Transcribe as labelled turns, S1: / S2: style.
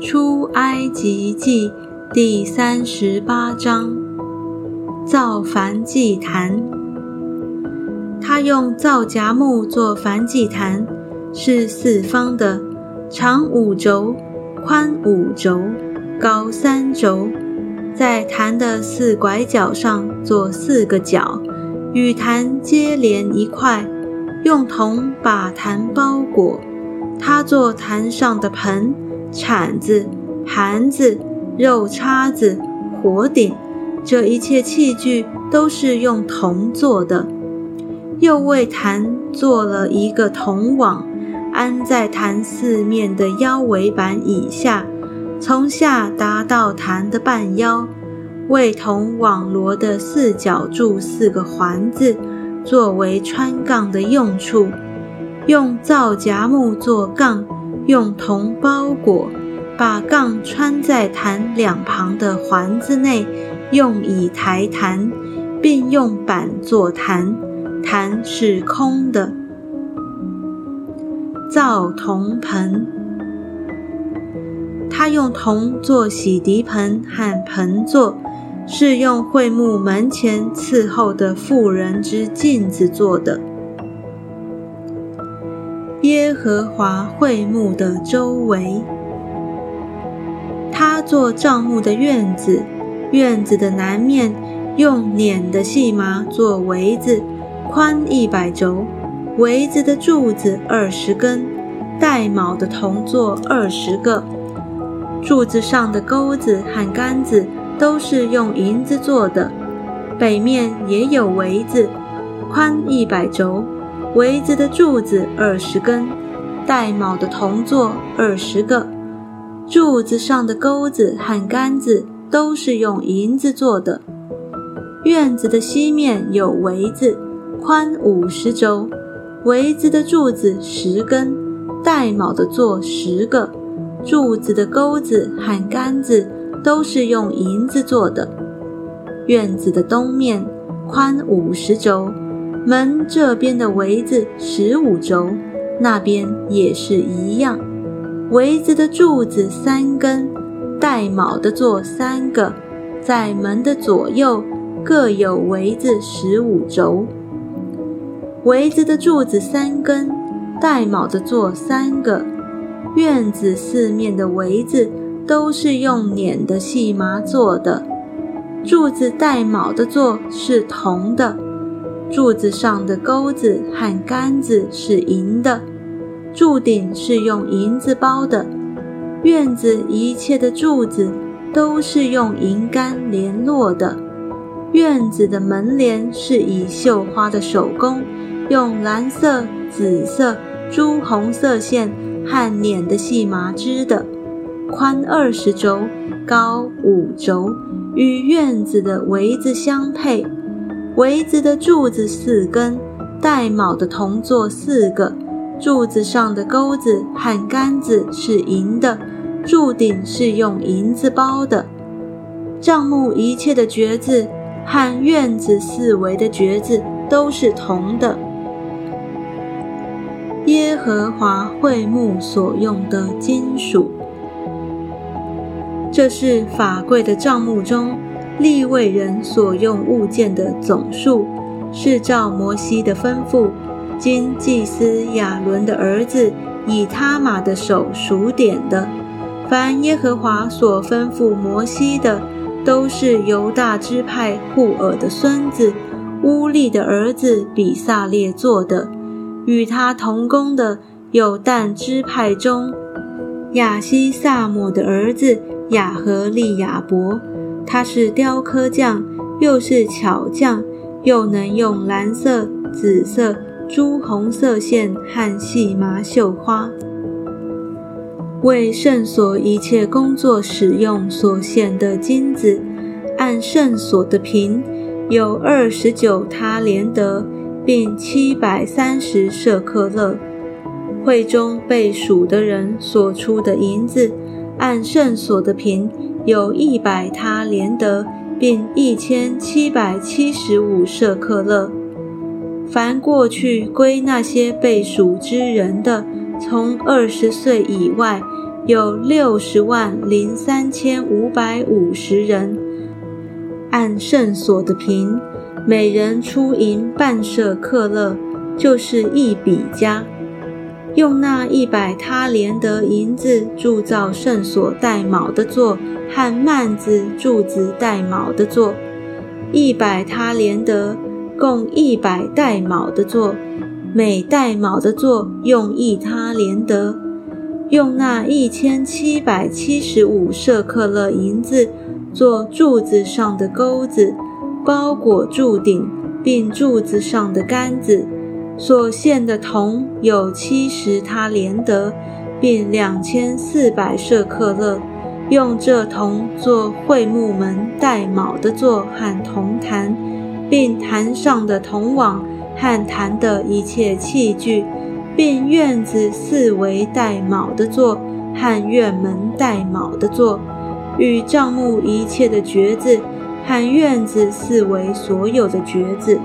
S1: 出埃及记第三十八章，造燔祭坛。他用皂荚木做燔祭坛，是四方的，长五轴，宽五轴，高三轴。在坛的四拐角上做四个角，与坛接连一块，用铜把坛包裹。他做坛上的盆。铲子、盘子、肉叉子、火鼎，这一切器具都是用铜做的。又为坛做了一个铜网，安在坛四面的腰围板以下，从下达到坛的半腰。为铜网罗的四角柱四个环子，作为穿杠的用处。用皂荚木做杠。用铜包裹，把杠穿在坛两旁的环子内，用以抬坛，并用板做坛。坛是空的。造铜盆，他用铜做洗涤盆和盆座，是用桧木门前伺候的妇人之镜子做的。耶和华会幕的周围，他做帐幕的院子，院子的南面用捻的细麻做围子，宽一百轴，围子的柱子二十根，带卯的铜座二十个，柱子上的钩子和杆子都是用银子做的。北面也有围子，宽一百轴。围子的柱子二十根，带卯的铜座二十个，柱子上的钩子和杆子都是用银子做的。院子的西面有围子，宽五十周，围子的柱子十根，带卯的座十个，柱子的钩子和杆子都是用银子做的。院子的东面宽五十周。门这边的围子十五轴，那边也是一样。围子的柱子三根，带卯的座三个，在门的左右各有围子十五轴。围子的柱子三根，带卯的座三个。院子四面的围子都是用捻的细麻做的，柱子带卯的座是铜的。柱子上的钩子和杆子是银的，柱顶是用银子包的。院子一切的柱子都是用银杆联络的。院子的门帘是以绣花的手工，用蓝色、紫色、朱红色线和捻的细麻织的，宽二十轴，高五轴，与院子的围子相配。围子的柱子四根，带卯的铜座四个，柱子上的钩子和杆子是银的，柱顶是用银子包的。帐幕一切的橛子和院子四围的橛子都是铜的。耶和华会幕所用的金属，这是法柜的帐幕中。立位人所用物件的总数，是照摩西的吩咐，经祭司亚伦的儿子以他玛的手数点的。凡耶和华所吩咐摩西的，都是犹大支派户尔的孙子乌利的儿子比萨列做的。与他同工的有但支派中亚西萨姆的儿子亚和利亚伯。他是雕刻匠，又是巧匠，又能用蓝色、紫色、朱红色线和细麻绣花。为圣所一切工作使用所献的金子，按圣所的平有二十九他连德，并七百三十舍克勒。会中被数的人所出的银子，按圣所的平。有一百他连得，并一千七百七十五舍克勒。凡过去归那些被赎之人的，从二十岁以外，有六十万零三千五百五十人。按圣所的平，每人出银半舍克勒，就是一笔加。用那一百他连得银子铸造圣所带卯的座和幔子柱子带卯的座，一百他连得共一百带卯的座，每带卯的座用一他连得。用那一千七百七十五舍克勒银子做柱子上的钩子，包裹柱顶，并柱子上的杆子。所献的铜有七十他连得，并两千四百舍克勒。用这铜做会幕门带卯的座和铜坛，并坛上的铜网和坛的一切器具，并院子四围带卯的座和院门带卯的座，与帐幕一切的橛子和院子四围所有的橛子。